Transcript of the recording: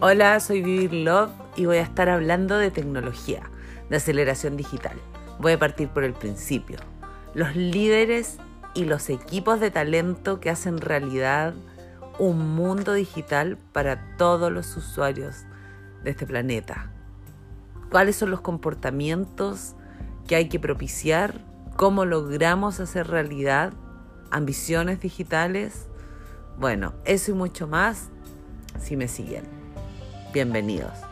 Hola, soy Vivir Love y voy a estar hablando de tecnología, de aceleración digital. Voy a partir por el principio. Los líderes y los equipos de talento que hacen realidad un mundo digital para todos los usuarios de este planeta. ¿Cuáles son los comportamientos que hay que propiciar? ¿Cómo logramos hacer realidad ambiciones digitales? Bueno, eso y mucho más si me siguen. Bienvenidos.